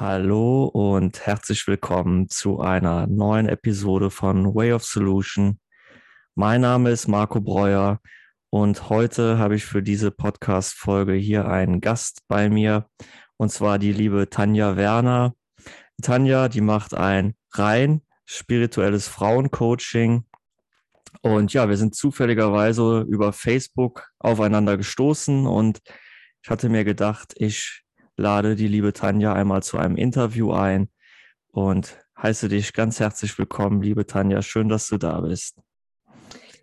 Hallo und herzlich willkommen zu einer neuen Episode von Way of Solution. Mein Name ist Marco Breuer und heute habe ich für diese Podcast-Folge hier einen Gast bei mir und zwar die liebe Tanja Werner. Tanja, die macht ein rein spirituelles Frauencoaching und ja, wir sind zufälligerweise über Facebook aufeinander gestoßen und ich hatte mir gedacht, ich lade die liebe Tanja einmal zu einem Interview ein und heiße dich ganz herzlich willkommen, liebe Tanja. Schön, dass du da bist.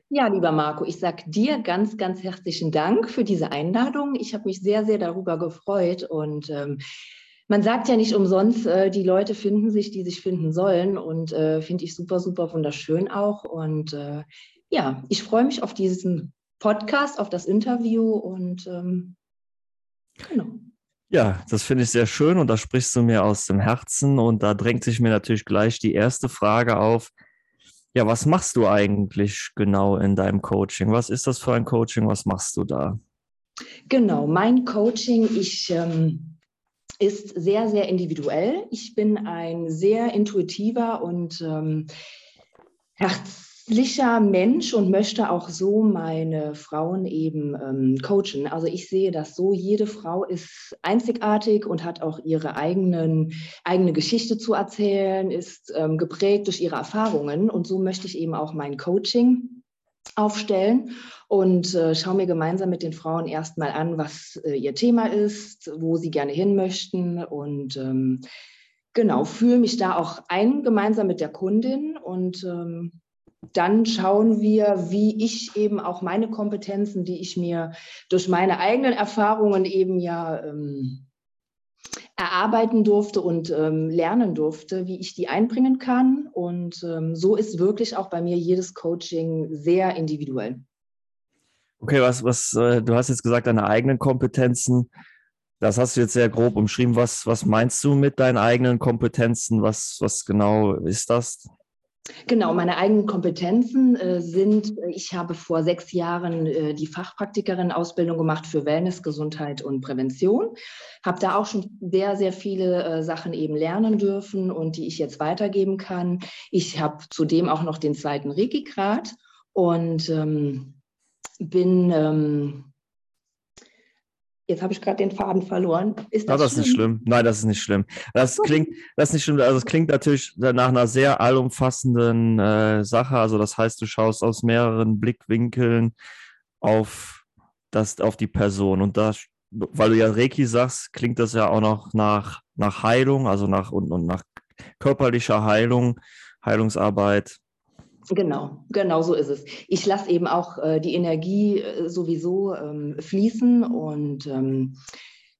Ja, lieber Marco, ich sage dir ganz, ganz herzlichen Dank für diese Einladung. Ich habe mich sehr, sehr darüber gefreut und ähm, man sagt ja nicht umsonst, äh, die Leute finden sich, die sich finden sollen und äh, finde ich super, super wunderschön auch. Und äh, ja, ich freue mich auf diesen Podcast, auf das Interview und ähm, genau. Ja, das finde ich sehr schön und da sprichst du mir aus dem Herzen und da drängt sich mir natürlich gleich die erste Frage auf. Ja, was machst du eigentlich genau in deinem Coaching? Was ist das für ein Coaching? Was machst du da? Genau, mein Coaching ich, ähm, ist sehr, sehr individuell. Ich bin ein sehr intuitiver und ähm, herz herzlicher Mensch und möchte auch so meine Frauen eben ähm, coachen. Also ich sehe das so, jede Frau ist einzigartig und hat auch ihre eigenen, eigene Geschichte zu erzählen, ist ähm, geprägt durch ihre Erfahrungen. Und so möchte ich eben auch mein Coaching aufstellen und äh, schaue mir gemeinsam mit den Frauen erstmal an, was äh, ihr Thema ist, wo sie gerne hin möchten. Und ähm, genau, fühle mich da auch ein gemeinsam mit der Kundin. Und ähm, dann schauen wir, wie ich eben auch meine Kompetenzen, die ich mir durch meine eigenen Erfahrungen eben ja ähm, erarbeiten durfte und ähm, lernen durfte, wie ich die einbringen kann. Und ähm, so ist wirklich auch bei mir jedes Coaching sehr individuell. Okay, was, was, äh, du hast jetzt gesagt, deine eigenen Kompetenzen. Das hast du jetzt sehr grob umschrieben. Was, was meinst du mit deinen eigenen Kompetenzen? Was, was genau ist das? Genau, meine eigenen Kompetenzen äh, sind, äh, ich habe vor sechs Jahren äh, die Fachpraktikerin-Ausbildung gemacht für Wellness, Gesundheit und Prävention. Habe da auch schon sehr, sehr viele äh, Sachen eben lernen dürfen und die ich jetzt weitergeben kann. Ich habe zudem auch noch den zweiten Reiki-Grad und ähm, bin ähm, Jetzt habe ich gerade den Faden verloren. Ist das, ja, das ist nicht schlimm. Nein, das ist nicht schlimm. Das klingt, das ist nicht schlimm. Also es klingt natürlich nach einer sehr allumfassenden äh, Sache. Also das heißt, du schaust aus mehreren Blickwinkeln auf das, auf die Person. Und da, weil du ja Reiki sagst, klingt das ja auch noch nach, nach Heilung, also nach und, und nach körperlicher Heilung, Heilungsarbeit. Genau, genau so ist es. Ich lasse eben auch äh, die Energie äh, sowieso ähm, fließen und ähm,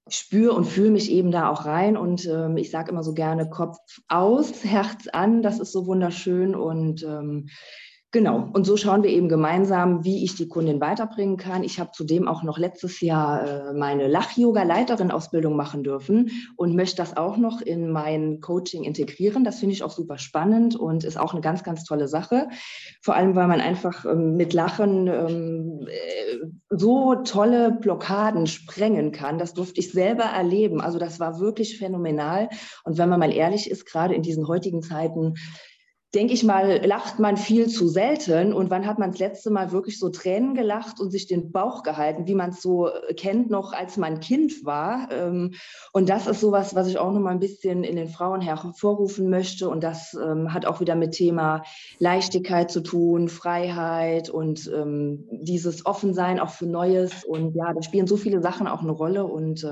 spüre und fühle mich eben da auch rein. Und ähm, ich sage immer so gerne Kopf aus, Herz an. Das ist so wunderschön und ähm, Genau, und so schauen wir eben gemeinsam, wie ich die Kundin weiterbringen kann. Ich habe zudem auch noch letztes Jahr äh, meine Lach-Yoga-Leiterin-Ausbildung machen dürfen und möchte das auch noch in mein Coaching integrieren. Das finde ich auch super spannend und ist auch eine ganz, ganz tolle Sache. Vor allem, weil man einfach ähm, mit Lachen ähm, äh, so tolle Blockaden sprengen kann. Das durfte ich selber erleben. Also das war wirklich phänomenal. Und wenn man mal ehrlich ist, gerade in diesen heutigen Zeiten, denke ich mal, lacht man viel zu selten. Und wann hat man das letzte Mal wirklich so Tränen gelacht und sich den Bauch gehalten, wie man es so äh, kennt, noch als man Kind war? Ähm, und das ist sowas, was ich auch noch mal ein bisschen in den Frauen hervorrufen möchte. Und das ähm, hat auch wieder mit Thema Leichtigkeit zu tun, Freiheit und ähm, dieses Offensein auch für Neues. Und ja, da spielen so viele Sachen auch eine Rolle. Und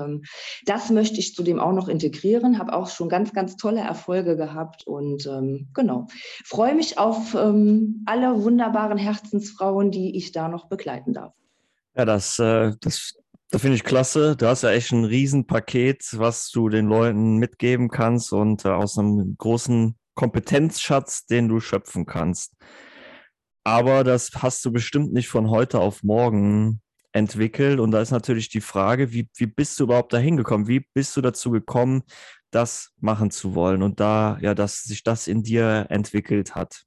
das möchte ich zudem auch noch integrieren. Habe auch schon ganz, ganz tolle Erfolge gehabt. Und genau freue mich auf ähm, alle wunderbaren Herzensfrauen, die ich da noch begleiten darf. Ja, das, äh, das, das finde ich klasse. Du hast ja echt ein Riesenpaket, was du den Leuten mitgeben kannst und äh, aus einem großen Kompetenzschatz, den du schöpfen kannst. Aber das hast du bestimmt nicht von heute auf morgen entwickelt. Und da ist natürlich die Frage, wie, wie bist du überhaupt dahin gekommen? Wie bist du dazu gekommen, das machen zu wollen und da, ja, dass sich das in dir entwickelt hat?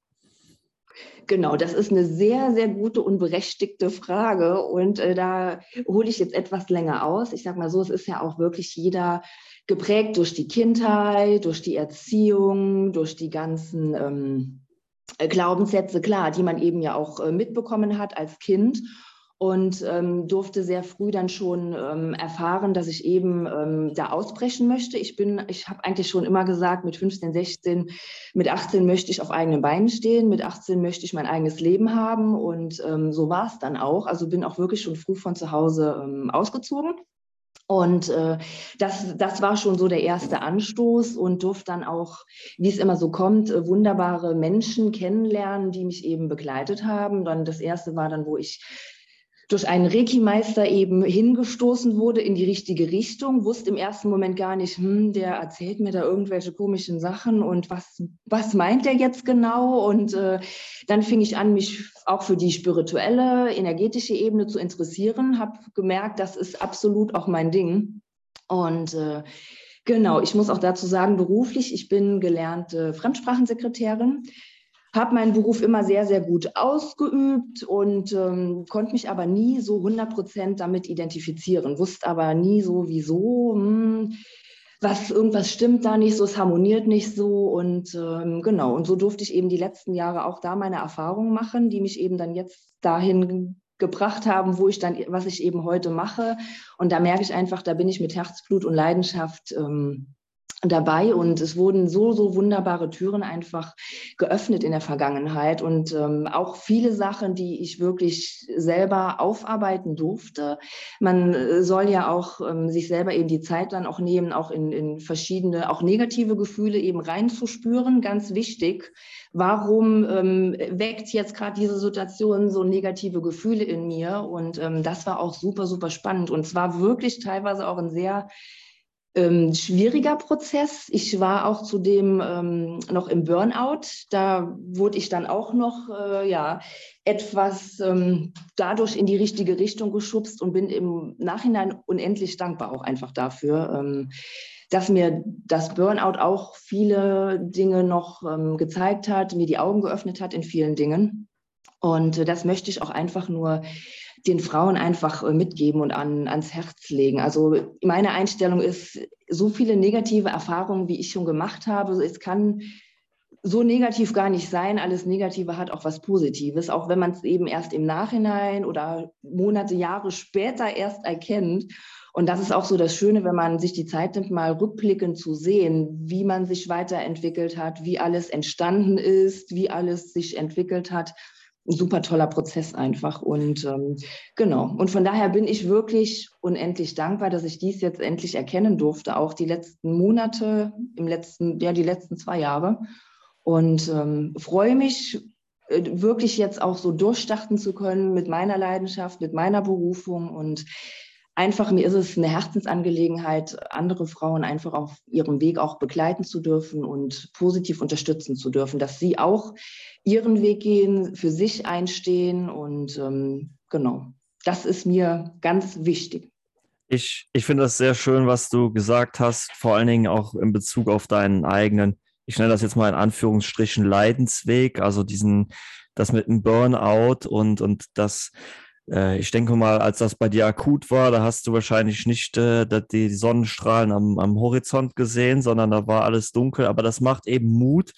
Genau, das ist eine sehr, sehr gute und berechtigte Frage. Und äh, da hole ich jetzt etwas länger aus. Ich sage mal so, es ist ja auch wirklich jeder geprägt durch die Kindheit, durch die Erziehung, durch die ganzen ähm, Glaubenssätze, klar, die man eben ja auch äh, mitbekommen hat als Kind und ähm, durfte sehr früh dann schon ähm, erfahren, dass ich eben ähm, da ausbrechen möchte. Ich bin, ich habe eigentlich schon immer gesagt, mit 15, 16, mit 18 möchte ich auf eigenen Beinen stehen, mit 18 möchte ich mein eigenes Leben haben und ähm, so war es dann auch. Also bin auch wirklich schon früh von zu Hause ähm, ausgezogen. Und äh, das, das war schon so der erste Anstoß und durfte dann auch, wie es immer so kommt, äh, wunderbare Menschen kennenlernen, die mich eben begleitet haben. Dann das erste war dann, wo ich durch einen Reiki-Meister eben hingestoßen wurde in die richtige Richtung, wusste im ersten Moment gar nicht, hm, der erzählt mir da irgendwelche komischen Sachen und was, was meint der jetzt genau? Und äh, dann fing ich an, mich auch für die spirituelle, energetische Ebene zu interessieren, habe gemerkt, das ist absolut auch mein Ding. Und äh, Genau, ich muss auch dazu sagen, beruflich, ich bin gelernte Fremdsprachensekretärin habe meinen Beruf immer sehr, sehr gut ausgeübt und ähm, konnte mich aber nie so 100 Prozent damit identifizieren, wusste aber nie so, wieso, hm, was, irgendwas stimmt da nicht so, es harmoniert nicht so und ähm, genau, und so durfte ich eben die letzten Jahre auch da meine Erfahrungen machen, die mich eben dann jetzt dahin gebracht haben, wo ich dann, was ich eben heute mache. Und da merke ich einfach, da bin ich mit Herzblut und Leidenschaft ähm, dabei und es wurden so, so wunderbare Türen einfach geöffnet in der Vergangenheit und ähm, auch viele Sachen, die ich wirklich selber aufarbeiten durfte. Man äh, soll ja auch ähm, sich selber eben die Zeit dann auch nehmen, auch in, in verschiedene, auch negative Gefühle eben reinzuspüren, ganz wichtig. Warum ähm, weckt jetzt gerade diese Situation so negative Gefühle in mir? Und ähm, das war auch super, super spannend und zwar wirklich teilweise auch ein sehr ähm, schwieriger Prozess. Ich war auch zudem ähm, noch im Burnout. Da wurde ich dann auch noch äh, ja, etwas ähm, dadurch in die richtige Richtung geschubst und bin im Nachhinein unendlich dankbar auch einfach dafür, ähm, dass mir das Burnout auch viele Dinge noch ähm, gezeigt hat, mir die Augen geöffnet hat in vielen Dingen. Und äh, das möchte ich auch einfach nur den Frauen einfach äh, mitgeben und an, ans Herz legen. Also meine Einstellung ist, so viele negative Erfahrungen, wie ich schon gemacht habe, es kann so negativ gar nicht sein. Alles Negative hat auch was Positives, auch wenn man es eben erst im Nachhinein oder Monate, Jahre später erst erkennt. Und das ist auch so das Schöne, wenn man sich die Zeit nimmt, mal rückblickend zu sehen, wie man sich weiterentwickelt hat, wie alles entstanden ist, wie alles sich entwickelt hat ein super toller Prozess einfach. Und ähm, genau, und von daher bin ich wirklich unendlich dankbar, dass ich dies jetzt endlich erkennen durfte, auch die letzten Monate, im letzten, ja, die letzten zwei Jahre. Und ähm, freue mich äh, wirklich jetzt auch so durchstarten zu können mit meiner Leidenschaft, mit meiner Berufung und einfach, mir ist es eine Herzensangelegenheit, andere Frauen einfach auf ihrem Weg auch begleiten zu dürfen und positiv unterstützen zu dürfen, dass sie auch ihren Weg gehen, für sich einstehen und ähm, genau, das ist mir ganz wichtig. Ich, ich finde das sehr schön, was du gesagt hast, vor allen Dingen auch in Bezug auf deinen eigenen, ich nenne das jetzt mal in Anführungsstrichen Leidensweg, also diesen, das mit dem Burnout und, und das, äh, ich denke mal, als das bei dir akut war, da hast du wahrscheinlich nicht äh, die Sonnenstrahlen am, am Horizont gesehen, sondern da war alles dunkel. Aber das macht eben Mut,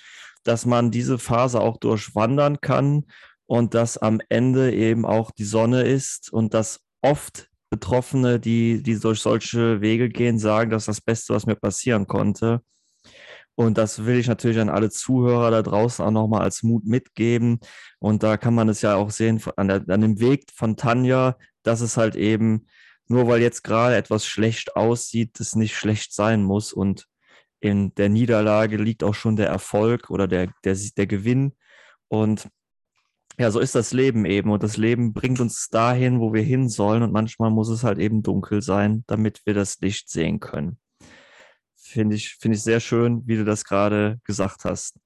dass man diese Phase auch durchwandern kann und dass am Ende eben auch die Sonne ist und dass oft Betroffene, die, die durch solche Wege gehen, sagen, das ist das Beste, was mir passieren konnte. Und das will ich natürlich an alle Zuhörer da draußen auch nochmal als Mut mitgeben. Und da kann man es ja auch sehen an, der, an dem Weg von Tanja, dass es halt eben, nur weil jetzt gerade etwas schlecht aussieht, es nicht schlecht sein muss. Und in der Niederlage liegt auch schon der Erfolg oder der, der, der Gewinn. Und ja, so ist das Leben eben. Und das Leben bringt uns dahin, wo wir hin sollen. Und manchmal muss es halt eben dunkel sein, damit wir das Licht sehen können. Finde ich, finde ich sehr schön, wie du das gerade gesagt hast.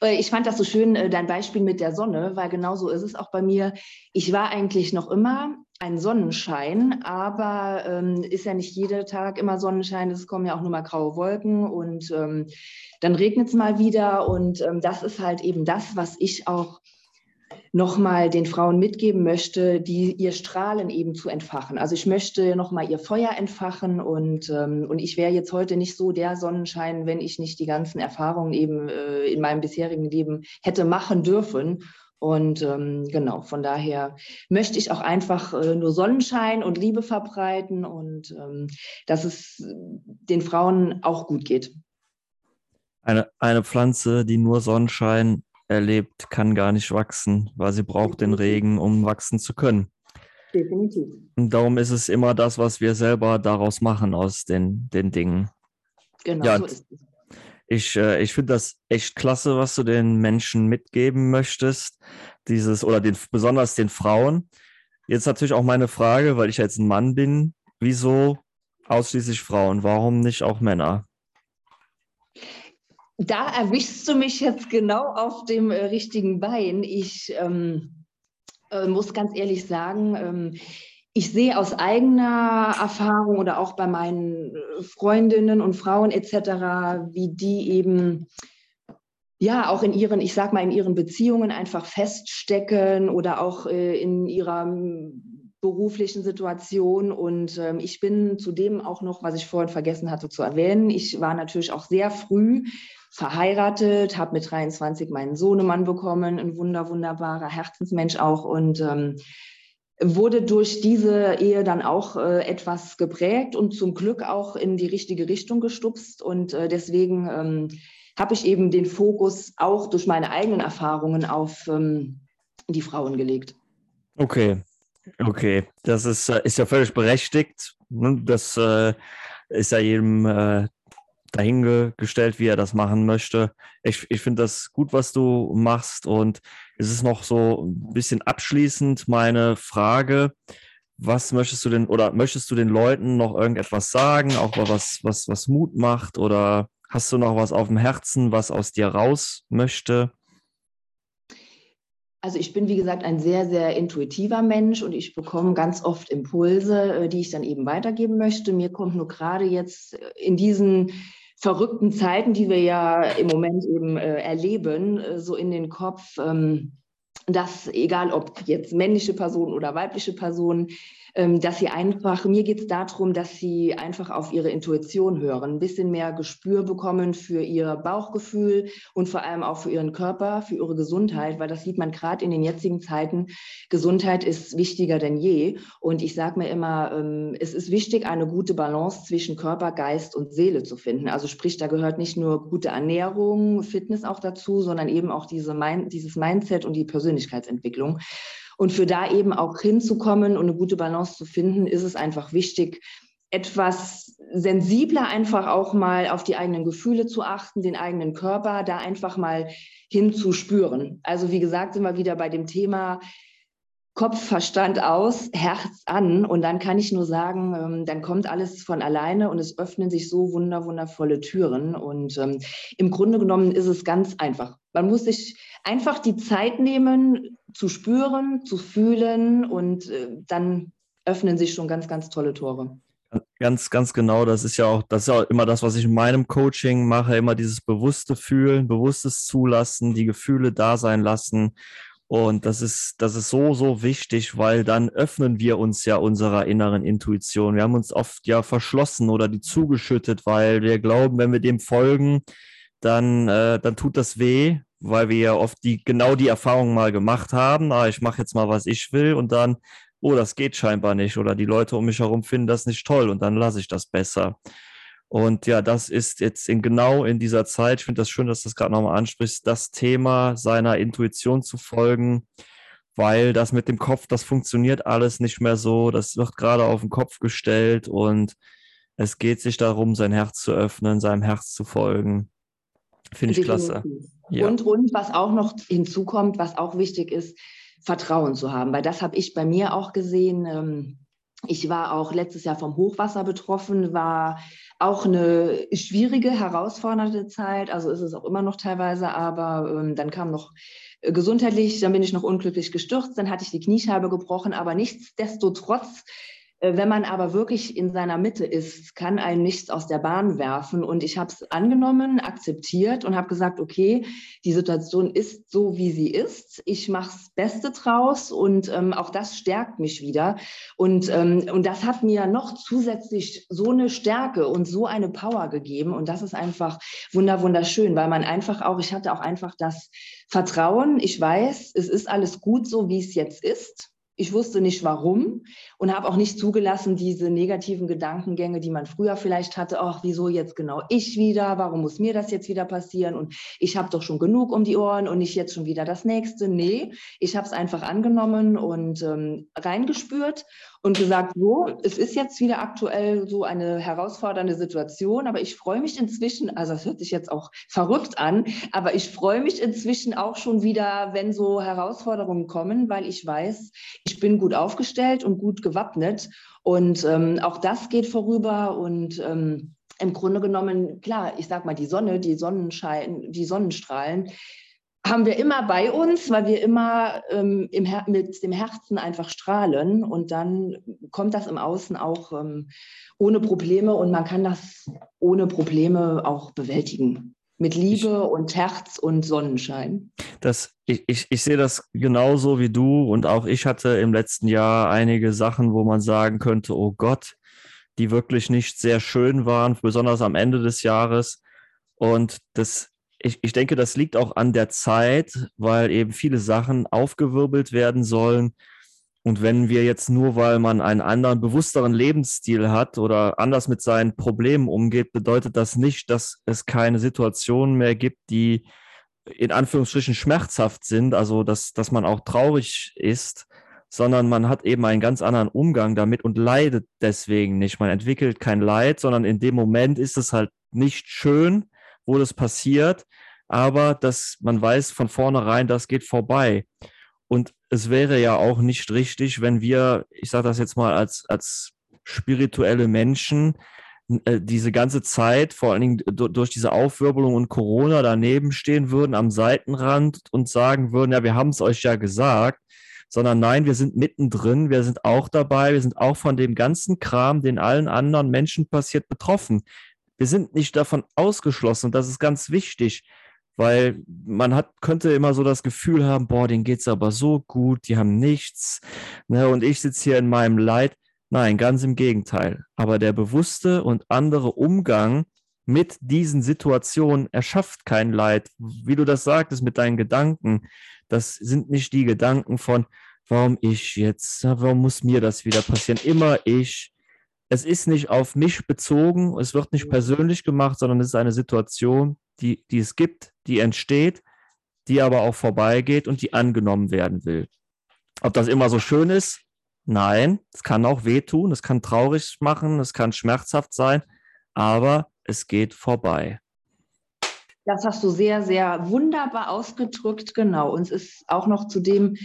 Äh, ich fand das so schön, äh, dein Beispiel mit der Sonne, weil genau so ist es auch bei mir. Ich war eigentlich noch immer ein Sonnenschein, aber ähm, ist ja nicht jeder Tag immer Sonnenschein. Es kommen ja auch nur mal graue Wolken und ähm, dann regnet es mal wieder. Und ähm, das ist halt eben das, was ich auch nochmal den Frauen mitgeben möchte, die ihr Strahlen eben zu entfachen. Also ich möchte nochmal ihr Feuer entfachen und, ähm, und ich wäre jetzt heute nicht so der Sonnenschein, wenn ich nicht die ganzen Erfahrungen eben äh, in meinem bisherigen Leben hätte machen dürfen. Und ähm, genau, von daher möchte ich auch einfach äh, nur Sonnenschein und Liebe verbreiten und ähm, dass es den Frauen auch gut geht. Eine, eine Pflanze, die nur Sonnenschein erlebt, kann gar nicht wachsen, weil sie braucht den Regen, um wachsen zu können. Definitiv. Und darum ist es immer das, was wir selber daraus machen aus den, den Dingen. Genau, ja, so ist es. Ich, äh, ich finde das echt klasse, was du den Menschen mitgeben möchtest. Dieses, oder den, besonders den Frauen. Jetzt natürlich auch meine Frage, weil ich jetzt ein Mann bin. Wieso ausschließlich Frauen? Warum nicht auch Männer? Da erwischst du mich jetzt genau auf dem äh, richtigen Bein. Ich ähm, äh, muss ganz ehrlich sagen, ähm, ich sehe aus eigener Erfahrung oder auch bei meinen äh, Freundinnen und Frauen etc., wie die eben ja auch in ihren, ich sag mal, in ihren Beziehungen einfach feststecken oder auch äh, in ihrer beruflichen Situation. Und ähm, ich bin zudem auch noch, was ich vorhin vergessen hatte zu erwähnen, ich war natürlich auch sehr früh verheiratet, habe mit 23 meinen Sohnemann bekommen, ein wunder, wunderbarer Herzensmensch auch und ähm, wurde durch diese Ehe dann auch äh, etwas geprägt und zum Glück auch in die richtige Richtung gestupst und äh, deswegen ähm, habe ich eben den Fokus auch durch meine eigenen Erfahrungen auf ähm, die Frauen gelegt. Okay, okay, das ist, äh, ist ja völlig berechtigt. Ne? Das äh, ist ja jedem äh, dahingestellt, wie er das machen möchte. Ich, ich finde das gut, was du machst. Und es ist noch so ein bisschen abschließend meine Frage. Was möchtest du denn oder möchtest du den Leuten noch irgendetwas sagen, auch was, was, was Mut macht? Oder hast du noch was auf dem Herzen, was aus dir raus möchte? Also ich bin, wie gesagt, ein sehr, sehr intuitiver Mensch und ich bekomme ganz oft Impulse, äh, die ich dann eben weitergeben möchte. Mir kommt nur gerade jetzt in diesen verrückten Zeiten, die wir ja im Moment eben äh, erleben, äh, so in den Kopf, ähm, dass egal ob jetzt männliche Personen oder weibliche Personen, dass sie einfach, mir geht es darum, dass sie einfach auf ihre Intuition hören, ein bisschen mehr Gespür bekommen für ihr Bauchgefühl und vor allem auch für ihren Körper, für ihre Gesundheit, weil das sieht man gerade in den jetzigen Zeiten. Gesundheit ist wichtiger denn je. Und ich sage mir immer, ähm, es ist wichtig, eine gute Balance zwischen Körper, Geist und Seele zu finden. Also sprich, da gehört nicht nur gute Ernährung, Fitness auch dazu, sondern eben auch diese dieses Mindset und die Persönlichkeitsentwicklung. Und für da eben auch hinzukommen und eine gute Balance zu finden, ist es einfach wichtig, etwas sensibler einfach auch mal auf die eigenen Gefühle zu achten, den eigenen Körper da einfach mal hinzuspüren. Also wie gesagt, sind wir wieder bei dem Thema Kopf, Verstand aus, Herz an. Und dann kann ich nur sagen, ähm, dann kommt alles von alleine und es öffnen sich so wunder, wundervolle Türen. Und ähm, im Grunde genommen ist es ganz einfach. Man muss sich einfach die Zeit nehmen, zu spüren, zu fühlen und äh, dann öffnen sich schon ganz, ganz tolle Tore. Ganz, ganz genau. Das ist ja auch, das ist ja immer das, was ich in meinem Coaching mache, immer dieses bewusste Fühlen, bewusstes Zulassen, die Gefühle da sein lassen. Und das ist, das ist so, so wichtig, weil dann öffnen wir uns ja unserer inneren Intuition. Wir haben uns oft ja verschlossen oder die zugeschüttet, weil wir glauben, wenn wir dem folgen, dann, äh, dann tut das weh, weil wir ja oft die, genau die Erfahrung mal gemacht haben. Ah, ich mache jetzt mal, was ich will und dann, oh, das geht scheinbar nicht oder die Leute um mich herum finden das nicht toll und dann lasse ich das besser. Und ja, das ist jetzt in, genau in dieser Zeit, ich finde das schön, dass du das gerade nochmal ansprichst, das Thema seiner Intuition zu folgen, weil das mit dem Kopf, das funktioniert alles nicht mehr so, das wird gerade auf den Kopf gestellt und es geht sich darum, sein Herz zu öffnen, seinem Herz zu folgen. Finde ich klasse. Ja. Und, und was auch noch hinzukommt, was auch wichtig ist, Vertrauen zu haben, weil das habe ich bei mir auch gesehen. Ähm, ich war auch letztes Jahr vom Hochwasser betroffen, war auch eine schwierige, herausfordernde Zeit. Also ist es auch immer noch teilweise, aber ähm, dann kam noch äh, gesundheitlich, dann bin ich noch unglücklich gestürzt, dann hatte ich die Kniescheibe gebrochen, aber nichtsdestotrotz wenn man aber wirklich in seiner Mitte ist, kann einen nichts aus der Bahn werfen. Und ich habe es angenommen, akzeptiert und habe gesagt, okay, die Situation ist so, wie sie ist. Ich mache das Beste draus und ähm, auch das stärkt mich wieder. Und, ähm, und das hat mir noch zusätzlich so eine Stärke und so eine Power gegeben. Und das ist einfach wunder, wunderschön, weil man einfach auch, ich hatte auch einfach das Vertrauen, ich weiß, es ist alles gut so, wie es jetzt ist. Ich wusste nicht warum und habe auch nicht zugelassen, diese negativen Gedankengänge, die man früher vielleicht hatte, ach, wieso jetzt genau ich wieder, warum muss mir das jetzt wieder passieren und ich habe doch schon genug um die Ohren und nicht jetzt schon wieder das nächste. Nee, ich habe es einfach angenommen und ähm, reingespürt und gesagt, so, es ist jetzt wieder aktuell so eine herausfordernde Situation, aber ich freue mich inzwischen, also es hört sich jetzt auch verrückt an, aber ich freue mich inzwischen auch schon wieder, wenn so Herausforderungen kommen, weil ich weiß, ich bin gut aufgestellt und gut gewappnet und ähm, auch das geht vorüber und ähm, im Grunde genommen, klar, ich sag mal, die Sonne, die Sonnenschein, die Sonnenstrahlen, haben wir immer bei uns, weil wir immer ähm, im mit dem Herzen einfach strahlen und dann kommt das im Außen auch ähm, ohne Probleme und man kann das ohne Probleme auch bewältigen. Mit Liebe ich, und Herz und Sonnenschein. Das, ich, ich, ich sehe das genauso wie du und auch ich hatte im letzten Jahr einige Sachen, wo man sagen könnte, oh Gott, die wirklich nicht sehr schön waren, besonders am Ende des Jahres. Und das ich, ich denke, das liegt auch an der Zeit, weil eben viele Sachen aufgewirbelt werden sollen. Und wenn wir jetzt nur, weil man einen anderen, bewussteren Lebensstil hat oder anders mit seinen Problemen umgeht, bedeutet das nicht, dass es keine Situationen mehr gibt, die in Anführungsstrichen schmerzhaft sind, also dass, dass man auch traurig ist, sondern man hat eben einen ganz anderen Umgang damit und leidet deswegen nicht. Man entwickelt kein Leid, sondern in dem Moment ist es halt nicht schön, wo das passiert, aber dass man weiß von vornherein, das geht vorbei. Und es wäre ja auch nicht richtig, wenn wir, ich sage das jetzt mal als, als spirituelle Menschen, äh, diese ganze Zeit, vor allen Dingen durch diese Aufwirbelung und Corona daneben stehen würden am Seitenrand und sagen würden, ja, wir haben es euch ja gesagt, sondern nein, wir sind mittendrin, wir sind auch dabei, wir sind auch von dem ganzen Kram, den allen anderen Menschen passiert, betroffen. Wir sind nicht davon ausgeschlossen. Und das ist ganz wichtig, weil man hat, könnte immer so das Gefühl haben, boah, denen geht's aber so gut, die haben nichts. Ne, und ich sitze hier in meinem Leid. Nein, ganz im Gegenteil. Aber der bewusste und andere Umgang mit diesen Situationen erschafft kein Leid. Wie du das sagtest mit deinen Gedanken, das sind nicht die Gedanken von, warum ich jetzt, warum muss mir das wieder passieren? Immer ich, es ist nicht auf mich bezogen, es wird nicht persönlich gemacht, sondern es ist eine Situation, die, die es gibt, die entsteht, die aber auch vorbeigeht und die angenommen werden will. Ob das immer so schön ist? Nein, es kann auch wehtun, es kann traurig machen, es kann schmerzhaft sein, aber es geht vorbei. Das hast du sehr, sehr wunderbar ausgedrückt, genau. Und es ist auch noch zu dem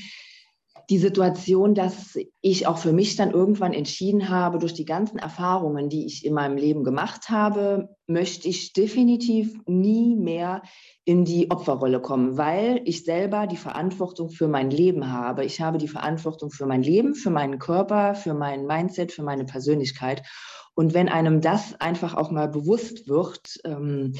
die Situation, dass ich auch für mich dann irgendwann entschieden habe, durch die ganzen Erfahrungen, die ich in meinem Leben gemacht habe, möchte ich definitiv nie mehr in die Opferrolle kommen, weil ich selber die Verantwortung für mein Leben habe. Ich habe die Verantwortung für mein Leben, für meinen Körper, für mein Mindset, für meine Persönlichkeit. Und wenn einem das einfach auch mal bewusst wird, ähm,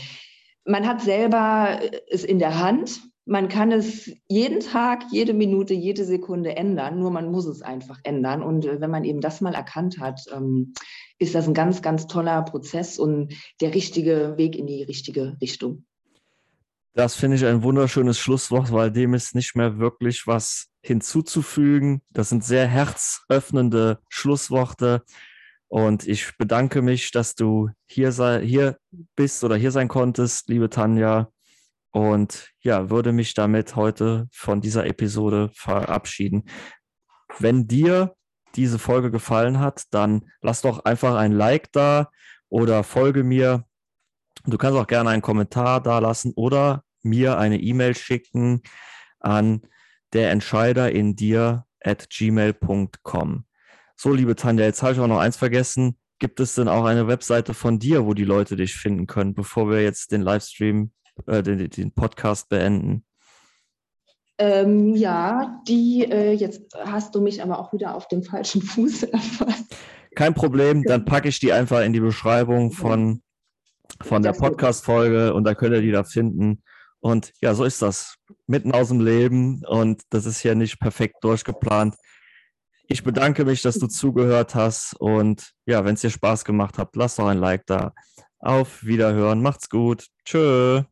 man hat selber es in der Hand, man kann es jeden Tag, jede Minute, jede Sekunde ändern, nur man muss es einfach ändern. Und äh, wenn man eben das mal erkannt hat, ähm, ist das ein ganz, ganz toller Prozess und der richtige Weg in die richtige Richtung. Das finde ich ein wunderschönes Schlusswort, weil dem ist nicht mehr wirklich was hinzuzufügen. Das sind sehr herzöffnende Schlussworte. Und ich bedanke mich, dass du hier, sei, hier bist oder hier sein konntest, liebe Tanja. Und ja, würde mich damit heute von dieser Episode verabschieden. Wenn dir diese Folge gefallen hat, dann lass doch einfach ein Like da oder folge mir. Du kannst auch gerne einen Kommentar da lassen oder mir eine E-Mail schicken an der. So, liebe Tanja, jetzt habe ich auch noch eins vergessen. Gibt es denn auch eine Webseite von dir, wo die Leute dich finden können, bevor wir jetzt den Livestream äh, den, den Podcast beenden? Ähm, ja, die, äh, jetzt hast du mich aber auch wieder auf dem falschen Fuß erfasst. kein Problem, dann packe ich die einfach in die Beschreibung von, von der Podcast-Folge und da könnt ihr die da finden. Und ja, so ist das. Mitten aus dem Leben und das ist ja nicht perfekt durchgeplant. Ich bedanke mich, dass du zugehört hast und ja, wenn es dir Spaß gemacht hat, lass doch ein Like da. Auf Wiederhören, macht's gut. Tschö.